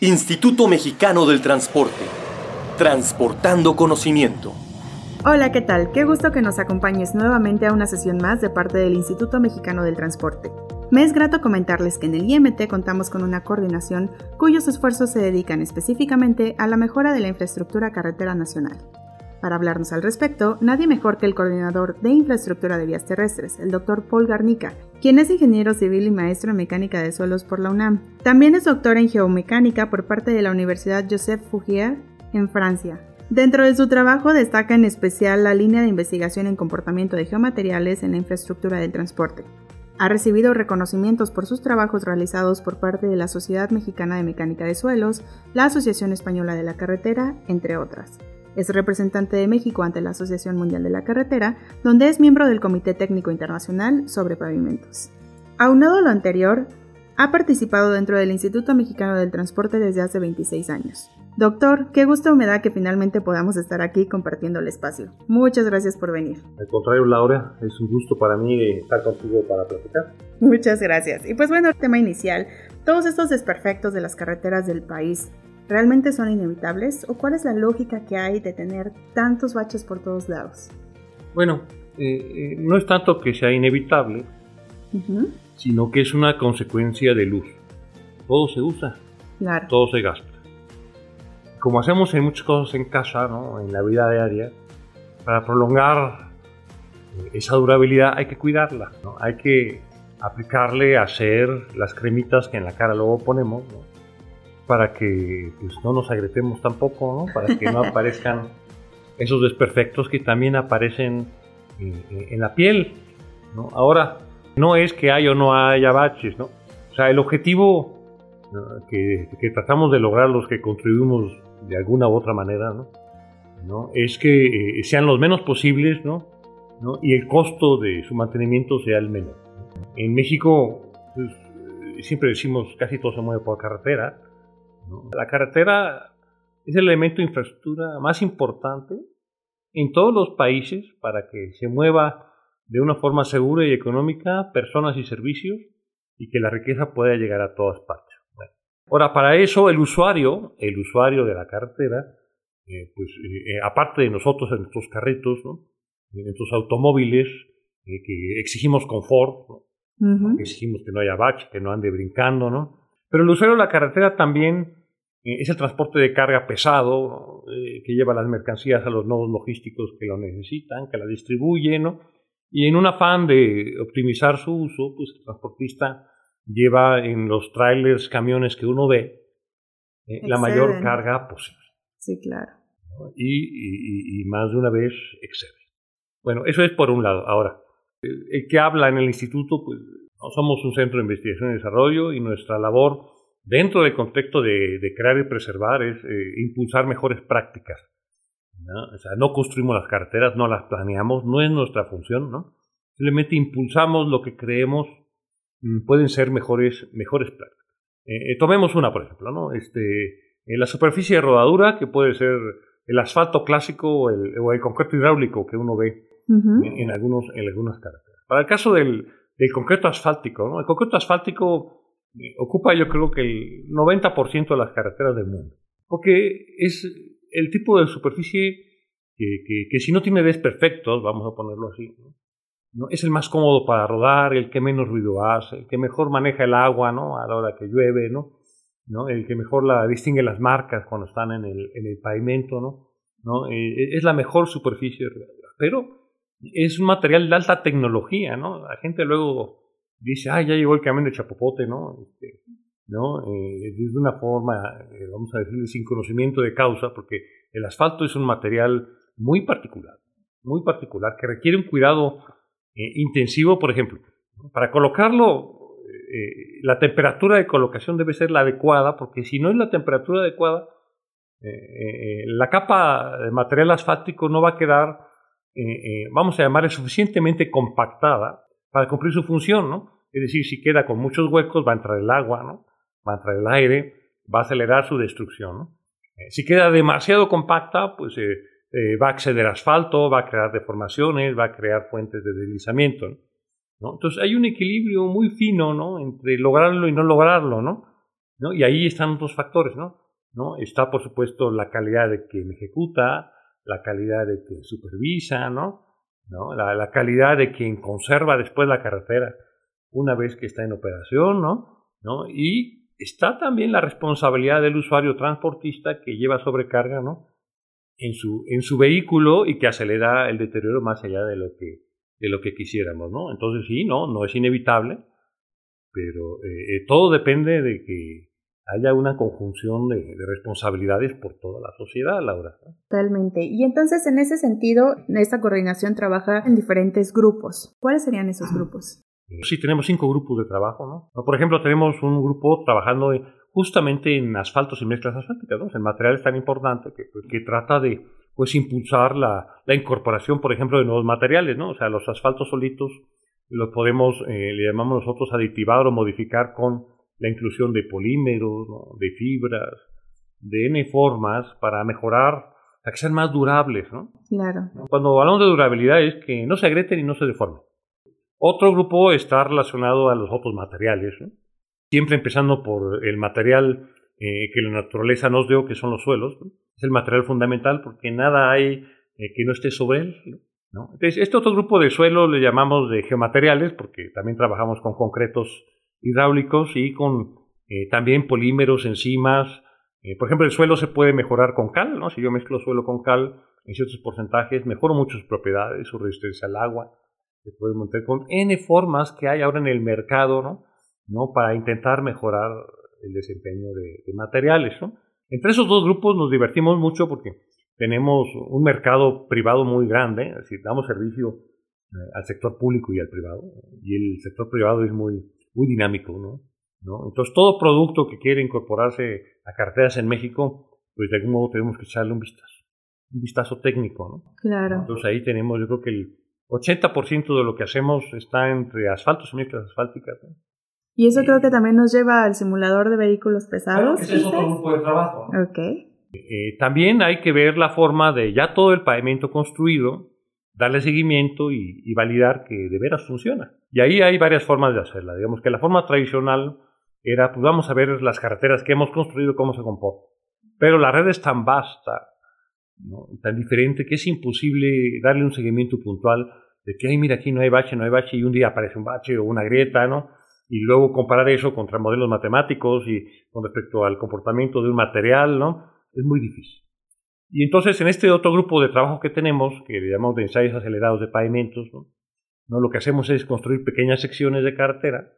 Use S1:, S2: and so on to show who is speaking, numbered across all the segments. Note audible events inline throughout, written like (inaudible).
S1: Instituto Mexicano del Transporte. Transportando conocimiento.
S2: Hola, ¿qué tal? Qué gusto que nos acompañes nuevamente a una sesión más de parte del Instituto Mexicano del Transporte. Me es grato comentarles que en el IMT contamos con una coordinación cuyos esfuerzos se dedican específicamente a la mejora de la infraestructura carretera nacional. Para hablarnos al respecto, nadie mejor que el coordinador de infraestructura de vías terrestres, el doctor Paul Garnica, quien es ingeniero civil y maestro en mecánica de suelos por la UNAM. También es doctor en geomecánica por parte de la Universidad Joseph Fougier en Francia. Dentro de su trabajo destaca en especial la línea de investigación en comportamiento de geomateriales en la infraestructura del transporte. Ha recibido reconocimientos por sus trabajos realizados por parte de la Sociedad Mexicana de Mecánica de Suelos, la Asociación Española de la Carretera, entre otras. Es representante de México ante la Asociación Mundial de la Carretera, donde es miembro del Comité Técnico Internacional sobre Pavimentos. Aunado a lo anterior, ha participado dentro del Instituto Mexicano del Transporte desde hace 26 años. Doctor, qué gusto me da que finalmente podamos estar aquí compartiendo el espacio. Muchas gracias por venir.
S3: Al contrario, Laura, es un gusto para mí estar contigo para platicar.
S2: Muchas gracias. Y pues bueno, el tema inicial, todos estos desperfectos de las carreteras del país, ¿Realmente son inevitables? ¿O cuál es la lógica que hay de tener tantos baches por todos lados?
S3: Bueno, eh, eh, no es tanto que sea inevitable, sino que es una consecuencia del uso. Todo se usa, todo se gasta. Como hacemos en muchas cosas en casa, ¿no? en la vida diaria, para prolongar eh, esa durabilidad hay que cuidarla, ¿no? hay que aplicarle, hacer las cremitas que en la cara luego ponemos, ¿no? Para que pues, no nos agretemos tampoco, ¿no? para que no (laughs) aparezcan esos desperfectos que también aparecen en, la piel. ¿no? Ahora, no es que haya o no haya baches, ¿no? O sea, el objetivo que, tratamos de lograr los que contribuimos de alguna u otra manera, ¿no? Es que eh, sean los menos posibles, ¿no? Y el costo de su mantenimiento sea el menor. En México, pues, siempre decimos casi todo se mueve por carretera, la carretera es el elemento de infraestructura más importante en todos los países para que se mueva de una forma segura y económica personas y servicios y que la riqueza pueda llegar a todas partes. ahora, para eso el usuario, el usuario de la carretera, eh, pues eh, eh, aparte de nosotros en nuestros carritos, en nuestros automóviles, que exigimos confort, exigimos que no haya bache, que no ande brincando, ¿no? Pero el usuario de la carretera también eh, es el transporte de carga pesado eh, que lleva las mercancías a los nodos logísticos que lo necesitan, que la distribuye, ¿no? Y en un afán de optimizar su uso, pues el transportista lleva en los trailers, camiones que uno ve, eh, la mayor carga posible.
S2: Sí, claro.
S3: Y, y, más de una vez excede. Bueno, eso es por un lado. Ahora, el que habla en el instituto, pues somos un centro de investigación y desarrollo y nuestra labor dentro del contexto de, crear y preservar es eh, impulsar mejores prácticas. ¿no? O sea, no construimos las carreteras, no las planeamos, no es nuestra función, ¿no? Simplemente impulsamos lo que creemos mm, pueden ser mejores, mejores prácticas. Eh, eh, tomemos una, por ejemplo, ¿no? Este, la superficie de rodadura, que puede ser el asfalto clásico o el, concreto hidráulico que uno ve en, algunos, en algunas carreteras. Para el caso del, del concreto asfáltico, ¿no? El concreto asfáltico ocupa yo creo que el 90% de las carreteras del mundo. Porque es el tipo de superficie que, si no tiene desperfectos, vamos a ponerlo así, ¿no? es el más cómodo para rodar, el que menos ruido hace, el que mejor maneja el agua ¿no? a la hora que llueve, ¿no? ¿no? el que mejor la distingue las marcas cuando están en el, en el pavimento, ¿no? ¿no? Eh, es la mejor superficie, pero es un material de alta tecnología, ¿no? La gente luego dice, ah, ya llegó el camión de Chapopote, ¿no? Este, ¿no? Eh, de una forma, eh, vamos a decir, sin conocimiento de causa, porque el asfalto es un material muy particular, muy particular, que requiere un cuidado eh, intensivo, por ejemplo. Para colocarlo, eh, la temperatura de colocación debe ser la adecuada, porque si no es la temperatura adecuada, la capa de material asfáltico no va a quedar, vamos a llamar, suficientemente compactada para cumplir su función, ¿no? Es decir, si queda con muchos huecos, va a entrar el agua, ¿no? Va a entrar el aire, va a acelerar su destrucción. Eh, si queda demasiado compacta, pues eh, eh, va a acceder asfalto, va a crear deformaciones, va a crear fuentes de deslizamiento, ¿no? Entonces hay un equilibrio muy fino, ¿no? Entre lograrlo y no lograrlo. ¿no? Y ahí están otros factores, ¿no? ¿no? Está, por supuesto, la calidad de quien ejecuta, la calidad de quien supervisa, ¿no? ¿no? La, calidad de quien conserva después la carretera una vez que está en operación, ¿no? ¿no? Y está también la responsabilidad del usuario transportista que lleva sobrecarga, ¿no? En su, en su vehículo y que acelera el deterioro más allá de lo que, de lo que quisiéramos, ¿no? Entonces sí, no, no es inevitable, pero eh, eh, todo depende de que haya una conjunción de, de, responsabilidades por toda la sociedad, Laura.
S2: Totalmente. Y entonces, en ese sentido, esta coordinación trabaja en diferentes grupos. ¿Cuáles serían esos grupos?
S3: Sí, tenemos cinco grupos de trabajo, ¿no? Por ejemplo, tenemos un grupo trabajando justamente en asfaltos y mezclas asfálticas, ¿no? El material es tan importante que, pues, que trata de pues impulsar la, la, incorporación, por ejemplo, de nuevos materiales, ¿no? O sea, los asfaltos solitos los podemos, eh, le llamamos nosotros aditivar o modificar con la inclusión de polímeros, ¿no? de fibras, de N formas para mejorar, para que sean más durables, ¿no?
S2: Claro.
S3: Cuando hablamos de durabilidad es que no se agrieten y no se deformen. Otro grupo está relacionado a los otros materiales, ¿no? siempre empezando por el material eh, que la naturaleza nos dio, que son los suelos. ¿no? Es el material fundamental porque nada hay eh, que no esté sobre él. ¿no? Entonces, este otro grupo de suelo le llamamos de geomateriales porque también trabajamos con concretos hidráulicos y con eh, también polímeros, enzimas. Eh, por ejemplo, el suelo se puede mejorar con cal, ¿no? Si yo mezclo suelo con cal en ciertos porcentajes, mejoro muchas propiedades, su resistencia al agua, se puede montar con N formas que hay ahora en el mercado, ¿no? ¿no? Para intentar mejorar el desempeño de, materiales, ¿no? Entre esos dos grupos nos divertimos mucho porque tenemos un mercado privado muy grande, es decir, damos servicio eh, al sector público y al privado, y el sector privado es muy, muy dinámico, ¿no? ¿No? Entonces, todo producto que quiere incorporarse a carteras en México, pues de algún modo tenemos que echarle un vistazo, un vistazo técnico, ¿no?
S2: Claro.
S3: Entonces ahí tenemos, yo creo que el 80% de lo que hacemos está entre asfaltos y mezclas asfálticas. ¿no?
S2: Y eso creo que también nos lleva al simulador de vehículos pesados.
S3: Claro, ese es otro grupo de trabajo. ¿no?
S2: Ok.
S3: Eh, también hay que ver la forma de ya todo el pavimento construido, darle seguimiento y, y, validar que de veras funciona. Y ahí hay varias formas de hacerla. Digamos que la forma tradicional era, pues vamos a ver las carreteras que hemos construido, cómo se comportan. Pero la red es tan vasta, tan diferente, que es imposible darle un seguimiento puntual de que, ay, mira, aquí no hay bache, no hay bache, y un día aparece un bache o una grieta, ¿no? Y luego comparar eso contra modelos matemáticos y con respecto al comportamiento de un material, ¿no? Es muy difícil. Y entonces en este otro grupo de trabajo que tenemos, que le llamamos de ensayos acelerados de pavimentos. ¿no? lo que hacemos es construir pequeñas secciones de carretera,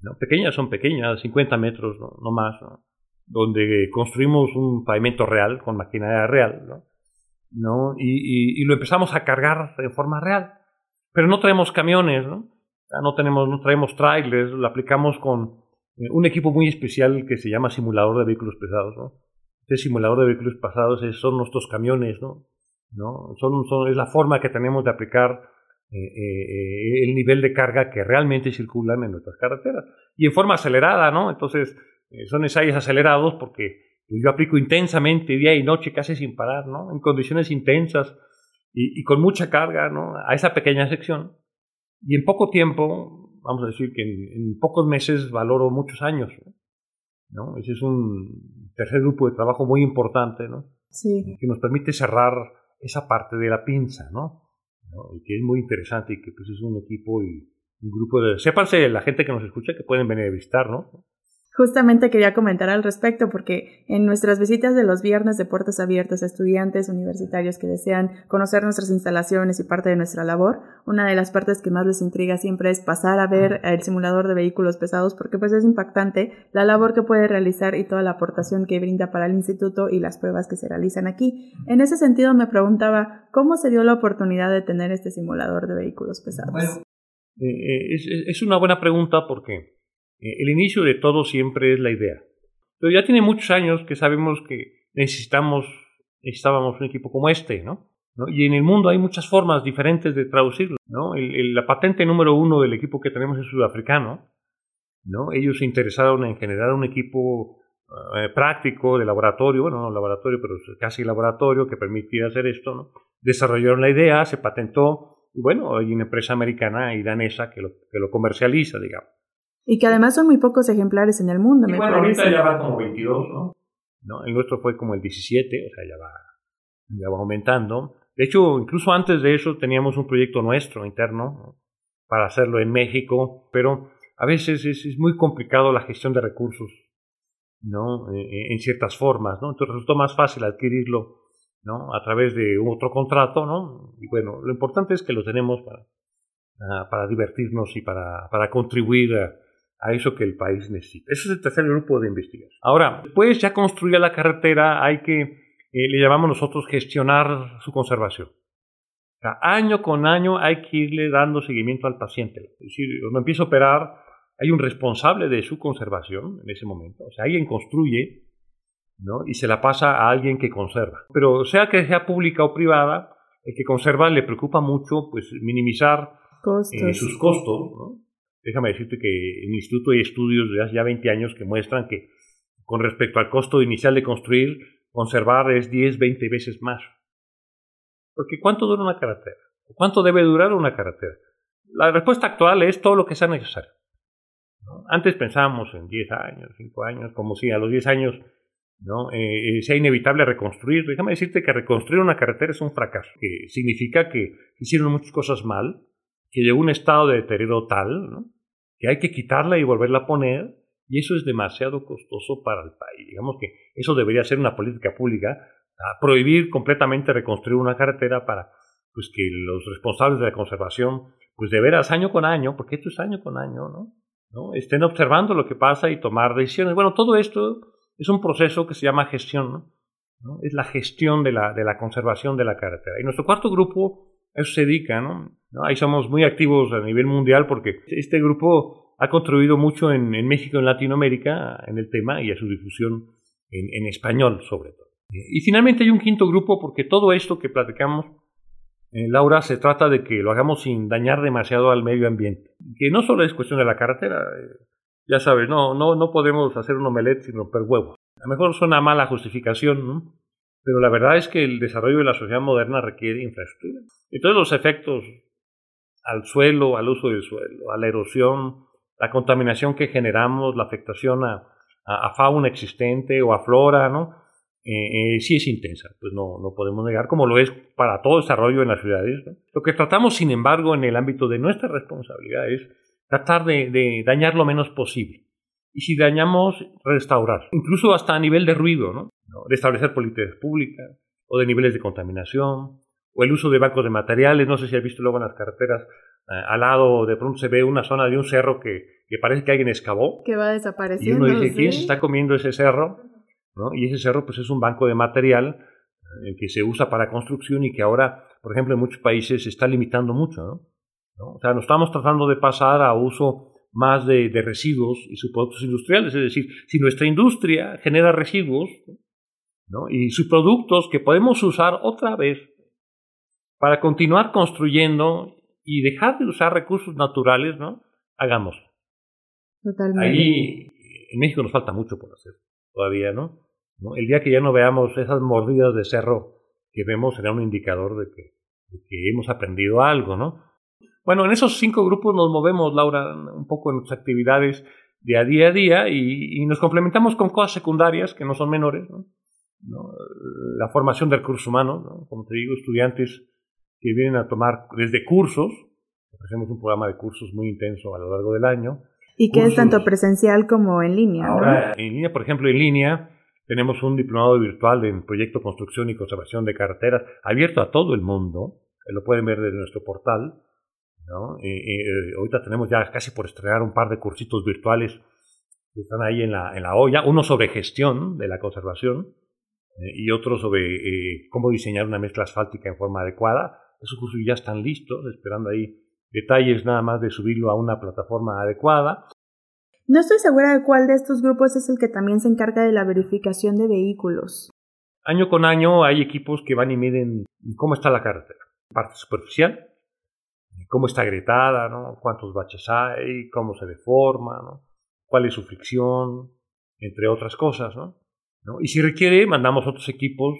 S3: ¿no? pequeñas son pequeñas, 50 metros, no, no más, ¿no? donde construimos un pavimento real, con maquinaria real, ¿no? ¿no? Y, y, y, lo empezamos a cargar de forma real. Pero no traemos camiones, ¿no? No, tenemos, no traemos trailers, lo aplicamos con un equipo muy especial que se llama simulador de vehículos pesados, ¿no? Este simulador de vehículos pesados es, son nuestros camiones, ¿no? ¿no? Son, son, es la forma que tenemos de aplicar eh, eh, el nivel de carga que realmente circulan en nuestras carreteras. Y en forma acelerada, ¿no? Entonces, eh, son ensayos acelerados porque yo aplico intensamente día y noche, casi sin parar, ¿no? En condiciones intensas y, y con mucha carga, ¿no? A esa pequeña sección. Y en poco tiempo, vamos a decir que en, en pocos meses valoro muchos años, ¿no? ¿no? Ese es un tercer grupo de trabajo muy importante, ¿no?
S2: Sí.
S3: Que nos permite cerrar esa parte de la pinza, ¿no? ¿No? Y que es muy interesante y que pues es un equipo y un grupo de... Sépanse la gente que nos escucha que pueden venir a visitar, ¿no?
S2: Justamente quería comentar al respecto porque en nuestras visitas de los viernes de puertas abiertas a estudiantes universitarios que desean conocer nuestras instalaciones y parte de nuestra labor, una de las partes que más les intriga siempre es pasar a ver el simulador de vehículos pesados porque pues es impactante la labor que puede realizar y toda la aportación que brinda para el instituto y las pruebas que se realizan aquí. En ese sentido me preguntaba cómo se dio la oportunidad de tener este simulador de vehículos pesados.
S3: Bueno, eh, es, es una buena pregunta porque el inicio de todo siempre es la idea. Pero ya tiene muchos años que sabemos que necesitamos, necesitábamos un equipo como este, ¿no? ¿no? Y en el mundo hay muchas formas diferentes de traducirlo, ¿no? El, el, la patente número uno del equipo que tenemos es sudafricano, ¿no? Ellos se interesaron en generar un equipo eh, práctico de laboratorio, bueno, no laboratorio, pero casi laboratorio que permitía hacer esto, ¿no? Desarrollaron la idea, se patentó, y bueno, hay una empresa americana y danesa que lo, que lo comercializa, digamos.
S2: Y que además son muy pocos ejemplares en el mundo,
S3: y
S2: me
S3: bueno,
S2: parece.
S3: ahorita ya van como 22, ¿no? ¿no? El nuestro fue como el 17, o sea, ya va, ya va aumentando. De hecho, incluso antes de eso teníamos un proyecto nuestro interno ¿no? para hacerlo en México, pero a veces es, es muy complicado la gestión de recursos, ¿no? Eh, en ciertas formas, ¿no? Entonces resultó más fácil adquirirlo, ¿no? A través de otro contrato, ¿no? Y bueno, lo importante es que lo tenemos para, ah, para divertirnos y para, para contribuir a, a eso que el país necesita. Ese es el tercer grupo de investigación. Ahora, después ya construida la carretera, hay que, eh, le llamamos nosotros gestionar su conservación. O sea, año con año hay que irle dando seguimiento al paciente. Es decir, cuando empieza a operar, hay un responsable de su conservación en ese momento. O sea, alguien construye ¿no? y se la pasa a alguien que conserva. Pero sea que sea pública o privada, el que conserva le preocupa mucho pues, minimizar
S2: Costos.
S3: eh, sus costos. ¿no? Déjame decirte que en el instituto hay estudios de hace ya 20 años que muestran que con respecto al costo inicial de construir, conservar es 10, 20 veces más. Porque ¿cuánto dura una carretera? ¿Cuánto debe durar una carretera? La respuesta actual es todo lo que sea necesario. ¿no? Antes pensábamos en 10 años, 5 años, como si a los 10 años ¿no? Eh, eh, sea inevitable reconstruir. Déjame decirte que reconstruir una carretera es un fracaso, que significa que hicieron muchas cosas mal, que llegó a un estado de deterioro tal, ¿no? que hay que quitarla y volverla a poner, y eso es demasiado costoso para el país. Digamos que eso debería ser una política pública, a prohibir completamente reconstruir una carretera para pues, que los responsables de la conservación, pues de veras año con año, porque esto es año con año, ¿no? ¿no? estén observando lo que pasa y tomar decisiones. Bueno, todo esto es un proceso que se llama gestión, ¿no? ¿no? Es la gestión de la, de la conservación de la carretera. Y nuestro cuarto grupo eso se dedica, ¿no? ¿No? Ahí somos muy activos a nivel mundial porque este grupo ha contribuido mucho en, en México, en Latinoamérica, en el tema y a su difusión en, en, español sobre todo. Y finalmente hay un quinto grupo porque todo esto que platicamos, eh, Laura, se trata de que lo hagamos sin dañar demasiado al medio ambiente. Que no solo es cuestión de la carretera, eh, ya sabes, no, no, no podemos hacer un omelette sin romper huevos. A lo mejor suena mala justificación, ¿no? pero la verdad es que el desarrollo de la sociedad moderna requiere infraestructura. Todos los efectos al suelo, al uso del suelo, a la erosión, la contaminación que generamos, la afectación a, a, a fauna existente o a flora, ¿no? Eh, eh, sí es intensa, pues no, no podemos negar, como lo es para todo desarrollo en las ciudades. ¿no? Lo que tratamos, sin embargo, en el ámbito de nuestra responsabilidad es tratar de, de dañar lo menos posible. Y si dañamos, restaurar, incluso hasta a nivel de ruido, ¿no? ¿no? Restablecer políticas públicas o de niveles de contaminación o el uso de bancos de materiales. No sé si has visto luego en las carreteras, eh, al lado de pronto se ve una zona de un cerro que, que parece que alguien excavó.
S2: Que va desapareciendo.
S3: Y uno dice,
S2: ¿sí?
S3: ¿quién se está comiendo ese cerro? ¿No? Y ese cerro pues es un banco de material eh, que se usa para construcción y que ahora, por ejemplo, en muchos países se está limitando mucho. ¿no? ¿No? O sea, nos estamos tratando de pasar a uso más de, de residuos y subproductos industriales. Es decir, si nuestra industria genera residuos ¿no? y subproductos que podemos usar otra vez para continuar construyendo y dejar de usar recursos naturales, ¿no? Hagamos.
S2: Totalmente.
S3: Ahí en México nos falta mucho por hacer todavía, ¿no? ¿no? El día que ya no veamos esas mordidas de cerro que vemos será un indicador de que, de que hemos aprendido algo, ¿no? Bueno, en esos cinco grupos nos movemos, Laura, un poco en nuestras actividades de a día a día y, y nos complementamos con cosas secundarias que no son menores, ¿no? ¿no? La formación de recursos humanos, ¿no? como te digo, estudiantes que vienen a tomar desde cursos, ofrecemos un programa de cursos muy intenso a lo largo del año.
S2: Y que
S3: cursos,
S2: es tanto presencial como en línea.
S3: Ahora,
S2: ¿no?
S3: en línea, por ejemplo, en línea tenemos un diplomado virtual en proyecto construcción y conservación de carreteras abierto a todo el mundo, lo pueden ver desde nuestro portal. ¿no? Eh, eh, ahorita tenemos ya casi por estrenar un par de cursitos virtuales que están ahí en la, en la olla, uno sobre gestión de la conservación eh, y otro sobre eh, cómo diseñar una mezcla asfáltica en forma adecuada. Esos cursos ya están listos, esperando ahí detalles nada más de subirlo a una plataforma adecuada.
S2: No estoy segura de cuál de estos grupos es el que también se encarga de la verificación de vehículos.
S3: Año con año hay equipos que van y miden cómo está la carretera, parte superficial, cómo está agrietada, ¿no? cuántos baches hay, cómo se deforma, ¿no? cuál es su fricción, entre otras cosas. ¿no? ¿No? Y si requiere, mandamos otros equipos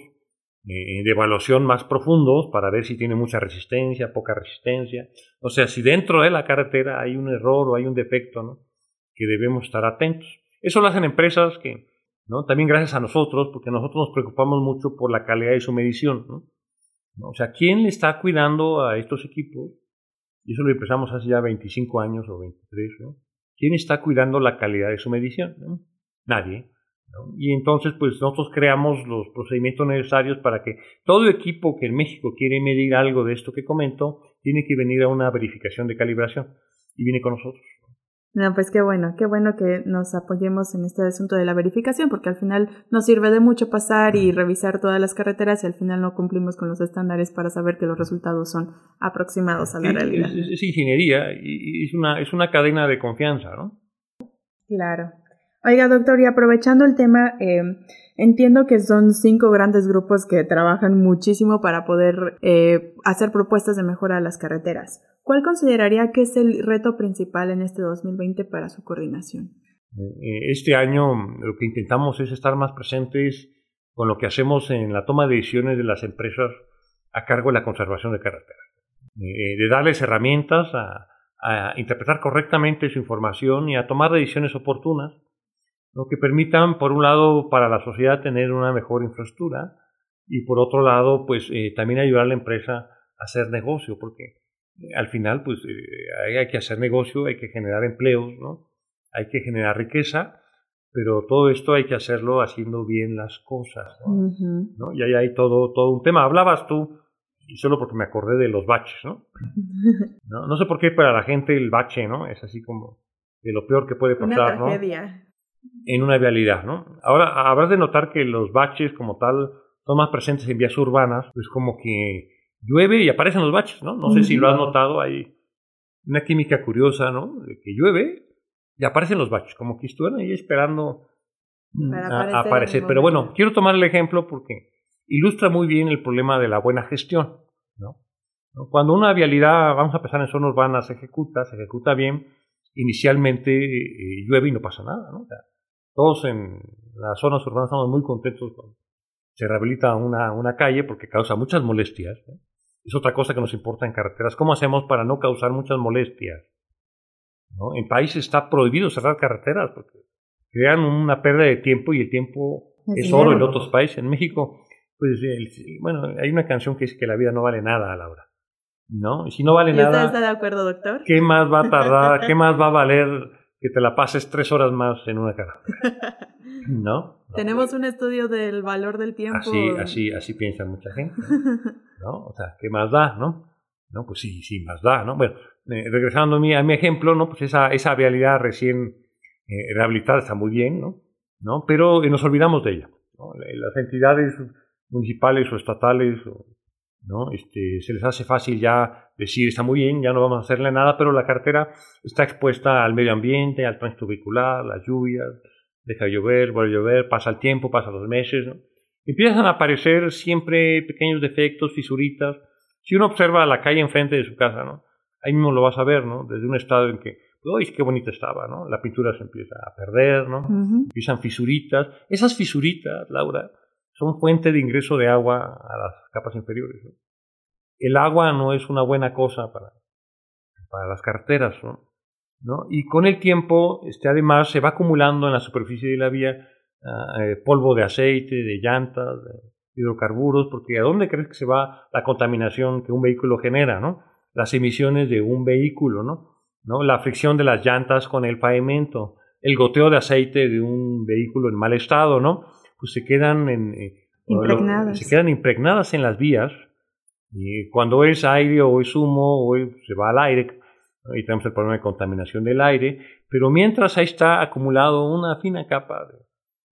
S3: eh, de evaluación más profundos para ver si tiene mucha resistencia, poca resistencia. O sea, si dentro de la carretera hay un error o hay un defecto, ¿no? que debemos estar atentos. Eso lo hacen empresas que, ¿no? También gracias a nosotros, porque nosotros nos preocupamos mucho por la calidad de su medición, ¿no? O sea, ¿quién le está cuidando a estos equipos? Y eso lo empezamos hace ya 25 años o 23, ¿no? ¿Quién está cuidando la calidad de su medición? Nadie. Y entonces, pues nosotros creamos los procedimientos necesarios para que todo equipo que en México quiere medir algo de esto que comento, tiene que venir a una verificación de calibración y viene con nosotros.
S2: No, pues qué bueno, qué bueno que nos apoyemos en este asunto de la verificación, porque al final nos sirve de mucho pasar y revisar todas las carreteras y al final no cumplimos con los estándares para saber que los resultados son aproximados a la realidad.
S3: Es, ingeniería y es una, es una cadena de confianza, ¿no?
S2: Claro. Oiga, doctor, y aprovechando el tema, eh, entiendo que son cinco grandes grupos que trabajan muchísimo para poder eh, hacer propuestas de mejora a las carreteras. ¿Cuál consideraría que es el reto principal en este 2020 para su coordinación?
S3: Eh, este año lo que intentamos es estar más presentes con lo que hacemos en la toma de decisiones de las empresas a cargo de la conservación de carreteras, de darles herramientas a, a interpretar correctamente su información y a tomar decisiones oportunas lo que permitan, por un lado, para la sociedad tener una mejor infraestructura y por otro lado, pues eh, también ayudar a la empresa a hacer negocio, porque eh, al final, pues eh, hay, que hacer negocio, hay que generar empleos, ¿no? Hay que generar riqueza, pero todo esto hay que hacerlo haciendo bien las cosas, ¿no? Y ahí hay todo, todo un tema. Hablabas tú, y solo porque me acordé de los baches, ¿no? (laughs) ¿no? No sé por qué para la gente el bache, ¿no? Es así como de lo peor que puede pasar,
S2: Una tragedia
S3: en una vialidad, ¿no? Ahora habrás de notar que los baches como tal son más presentes en vías urbanas, pues como que llueve y aparecen los baches, ¿no? No sé si lo has notado, hay una química curiosa, ¿no? De que llueve y aparecen los baches, como que estuvieran ahí esperando a, aparecer. Pero bueno, quiero tomar el ejemplo porque ilustra muy bien el problema de la buena gestión, ¿no? Cuando una vialidad, vamos a empezar en zonas urbanas, se ejecuta, se ejecuta bien, inicialmente eh, llueve y no pasa nada, ¿no? Todos en las zonas urbanas estamos muy contentos cuando se rehabilita una, una calle porque causa muchas molestias. Es otra cosa que nos importa en carreteras. ¿Cómo hacemos para no causar muchas molestias? ¿No? En países está prohibido cerrar carreteras porque crean una pérdida de tiempo y el tiempo es, oro en otros países. En México, pues, bueno, hay una canción que dice que la vida no vale nada a la hora. ¿no? Y si no vale nada.
S2: está de acuerdo, doctor?
S3: ¿Qué más va a tardar? (laughs) ¿Qué más va a valer que te la pases tres horas más en una cara? (laughs) ¿No?
S2: Tenemos un estudio del valor del tiempo.
S3: Así, así, así piensa mucha gente. (laughs) ¿no? O sea, ¿qué más da, no? No, pues sí, sí, más da, ¿no? Bueno, eh, regresando a mi, a mi ejemplo, ¿no? Pues esa, esa vialidad recién eh, rehabilitada está muy bien, ¿no? ¿no? Pero eh, nos olvidamos de ella. Las entidades municipales o estatales o ¿no? Este, se les hace fácil ya decir, está muy bien, ya no vamos a hacerle nada, pero la cartera está expuesta al medio ambiente, al tránsito vehicular, las lluvias, deja llover, vuelve a llover, pasa el tiempo, pasa los meses, Empiezan a aparecer siempre pequeños defectos, fisuritas. Si uno observa la calle enfrente de su casa, ¿no? Ahí mismo lo vas a ver, ¿no? Desde un estado en que, uy, qué bonita estaba, ¿no? La pintura se empieza a perder, ¿no? Empiezan fisuritas. Esas fisuritas, Laura, son fuente de ingreso de agua a las capas inferiores. El agua no es una buena cosa para, para las carreteras, ¿no? Y con el tiempo, este, además, se va acumulando en la superficie de la vía ah, eh, polvo de aceite, de llantas, de hidrocarburos, porque ¿a dónde crees que se va la contaminación que un vehículo genera, ¿no? Las emisiones de un vehículo, ¿no? ¿no? La fricción de las llantas con el pavimento, el goteo de aceite de un vehículo en mal estado, ¿no? Pues se quedan en,
S2: eh, impregnadas.
S3: se quedan impregnadas en las vías y cuando es aire o es humo o se va al aire y tenemos el problema de contaminación del aire, pero mientras ahí está acumulado una fina capa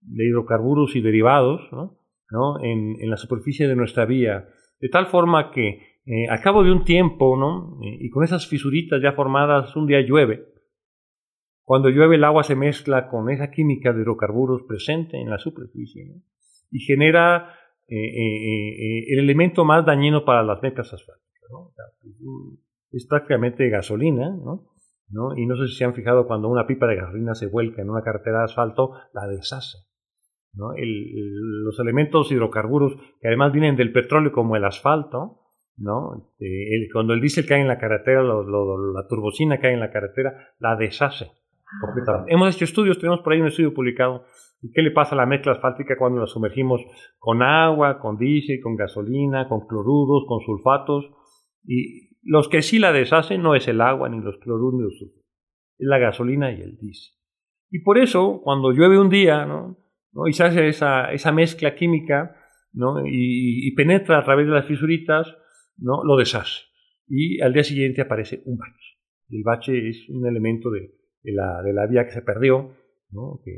S3: de, hidrocarburos y derivados ¿no? ¿no? En, en, la superficie de nuestra vía, de tal forma que eh, a cabo de un tiempo, ¿no? Y con esas fisuritas ya formadas, un día llueve, cuando llueve el agua se mezcla con esa química de hidrocarburos presente en la superficie y genera eh, eh, eh, el elemento más dañino para las mecas asfálticas. Es prácticamente gasolina, ¿no? Y no sé si se han fijado cuando una pipa de gasolina se vuelca en una carretera de asfalto, la deshace. los elementos hidrocarburos que además vienen del petróleo como el asfalto, ¿no? cuando el diésel cae en la carretera, la turbocina cae en la carretera, la deshace. Hemos hecho estudios, tenemos por ahí un estudio publicado. ¿Y qué le pasa a la mezcla asfáltica cuando la sumergimos con agua, con diésel, con gasolina, con cloruros, con sulfatos? Y los que sí la deshacen no es el agua, ni los cloruros, ni los sulfatos. Es la gasolina y el diésel. Y por eso, cuando llueve un día, y se hace esa, mezcla química, ¿no? Y, y, penetra a través de las fisuritas, ¿no? Lo deshace. Y al día siguiente aparece un bache. El bache es un elemento de, de la, de la vía que se perdió, ¿no? que,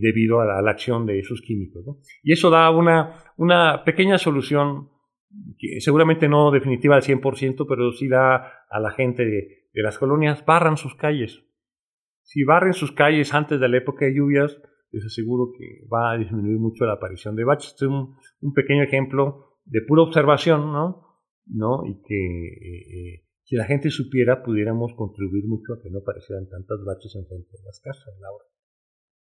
S3: debido a la, a la, acción de esos químicos. ¿no? Y eso da una, una pequeña solución, que seguramente no definitiva al 100%, pero sí da a la gente de, de las colonias, barran sus calles. Si barren sus calles antes de la época de lluvias, les aseguro que va a disminuir mucho la aparición de baches. Este es un, un pequeño ejemplo de pura observación, ¿no? ¿no? Y que eh, eh si la gente supiera, pudiéramos contribuir mucho a que no aparecieran tantas baches en frente de las casas, Laura.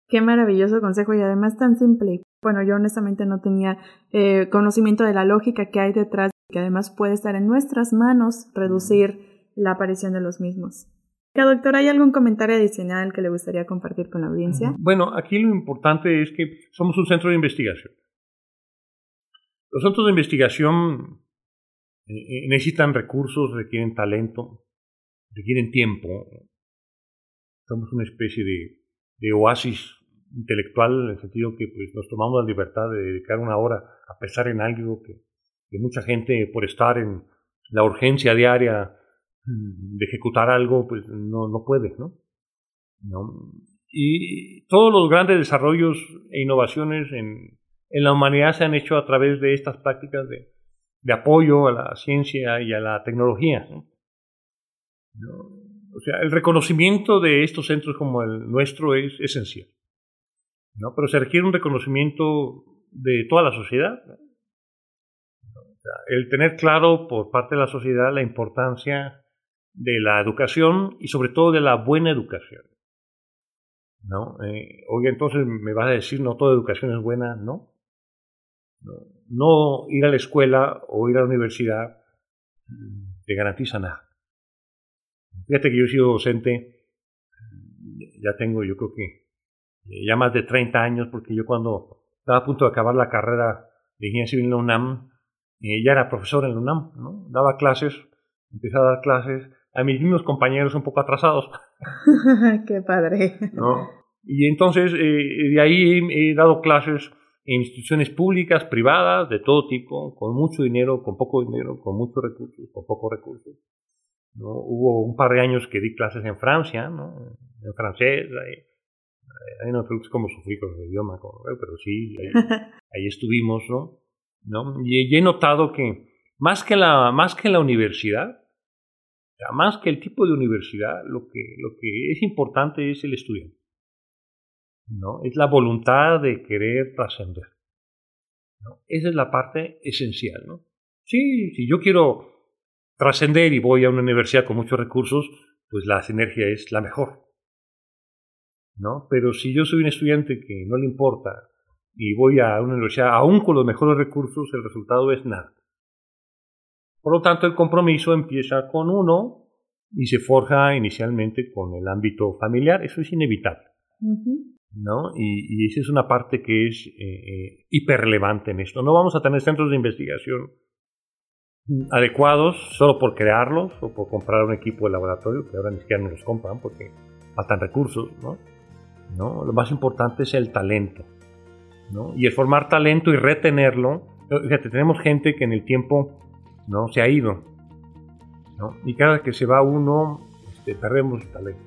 S2: Qué maravilloso consejo y además tan simple. Bueno, yo honestamente no tenía eh, conocimiento de la lógica que hay detrás, que además puede estar en nuestras manos reducir la aparición de los mismos. Doctor, ¿hay algún comentario adicional que le gustaría compartir con la audiencia?
S3: Bueno, aquí lo importante es que somos un centro de investigación. Los centros de investigación eh, eh, necesitan recursos, requieren talento, requieren tiempo. Somos una especie de, oasis intelectual en el sentido que pues, nos tomamos la libertad de dedicar una hora a pensar en algo que, mucha gente por estar en la urgencia diaria de ejecutar algo pues no, no puede, ¿no? ¿no? Y todos los grandes desarrollos e innovaciones en, en la humanidad se han hecho a través de estas prácticas de, de apoyo a la ciencia y a la tecnología. O sea, el reconocimiento de estos centros como el nuestro es esencial. ¿no? Pero se requiere un reconocimiento de toda la sociedad. el tener claro por parte de la sociedad la importancia de la educación y sobre todo de la buena educación. ¿no? Eh, oye, entonces me vas a decir, no toda educación es buena, ¿no? No ir a la escuela o ir a la universidad te garantiza nada. Fíjate que yo he sido docente, ya tengo yo creo que ya más de 30 años, porque yo cuando estaba a punto de acabar la carrera de ingeniería civil en la UNAM, eh, ya era profesor en la UNAM, ¿no? daba clases, empecé a dar clases a mis mismos compañeros un poco atrasados. (laughs)
S2: Qué padre.
S3: ¿no? Y entonces eh, de ahí he dado clases instituciones públicas, privadas, de todo tipo, con mucho dinero, con poco dinero, con muchos recursos, con pocos recursos. ¿no? Hubo un par de años que di clases en Francia, ¿no? en francés, ahí, no sé cómo sufrí con el idioma, pero sí, ahí, (laughs) ahí estuvimos, ¿no? ¿no? Y, he notado que más que la, más que la universidad, más que el tipo de universidad, lo que, lo que es importante es el estudiante. ¿No? Es la voluntad de querer trascender. ¿no? Esa es la parte esencial, ¿no? Sí, si yo quiero trascender y voy a una universidad con muchos recursos, pues la sinergia es la mejor. ¿no? Pero si yo soy un estudiante que no le importa y voy a una universidad aún con los mejores recursos, el resultado es nada. Por lo tanto, el compromiso empieza con uno y se forja inicialmente con el ámbito familiar. Eso es inevitable. ¿No? Y, y, esa es una parte que es eh, eh, hiperrelevante en esto. No vamos a tener centros de investigación adecuados solo por crearlos o por comprar un equipo de laboratorio, que ahora ni siquiera nos los compran porque faltan recursos, ¿no? ¿no? Lo más importante es el talento, ¿no? Y el formar talento y retenerlo. Fíjate, tenemos gente que en el tiempo, ¿no? Se ha ido. Y cada que se va uno, este, perdemos talento.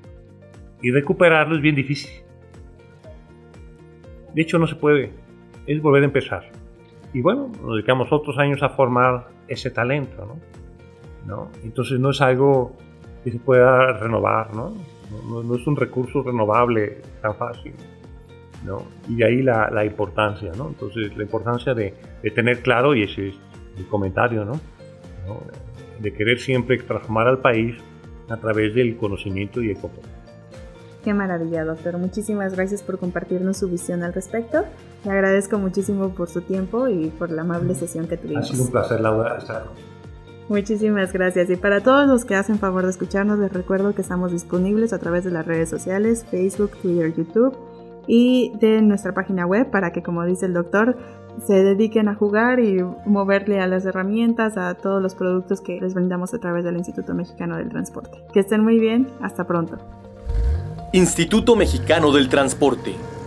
S3: Y recuperarlo es bien difícil. De hecho, no se puede. Es volver a empezar. Y bueno, nos dedicamos otros años a formar ese talento, ¿no? Entonces no es algo que se pueda renovar, ¿no? No, es un recurso renovable tan fácil, ¿no? Y ahí la, la importancia, ¿no? Entonces la importancia de, de, tener claro, y ese es mi comentario. ¿no? De querer siempre transformar al país a través del conocimiento y el comportamiento.
S2: Qué maravilla, doctor. Muchísimas gracias por compartirnos su visión al respecto. Le agradezco muchísimo por su tiempo y por la amable sesión que tuvimos.
S3: Ha sido un placer, Laura.
S2: Muchísimas gracias. Y para todos los que hacen favor de escucharnos, les recuerdo que estamos disponibles a través de las redes sociales, Facebook, Twitter, YouTube y de nuestra página web para que, como dice el doctor, se dediquen a jugar y moverle a las herramientas, a todos los productos que les brindamos a través del Instituto Mexicano del Transporte. Que estén muy bien, hasta pronto.
S1: Instituto Mexicano del Transporte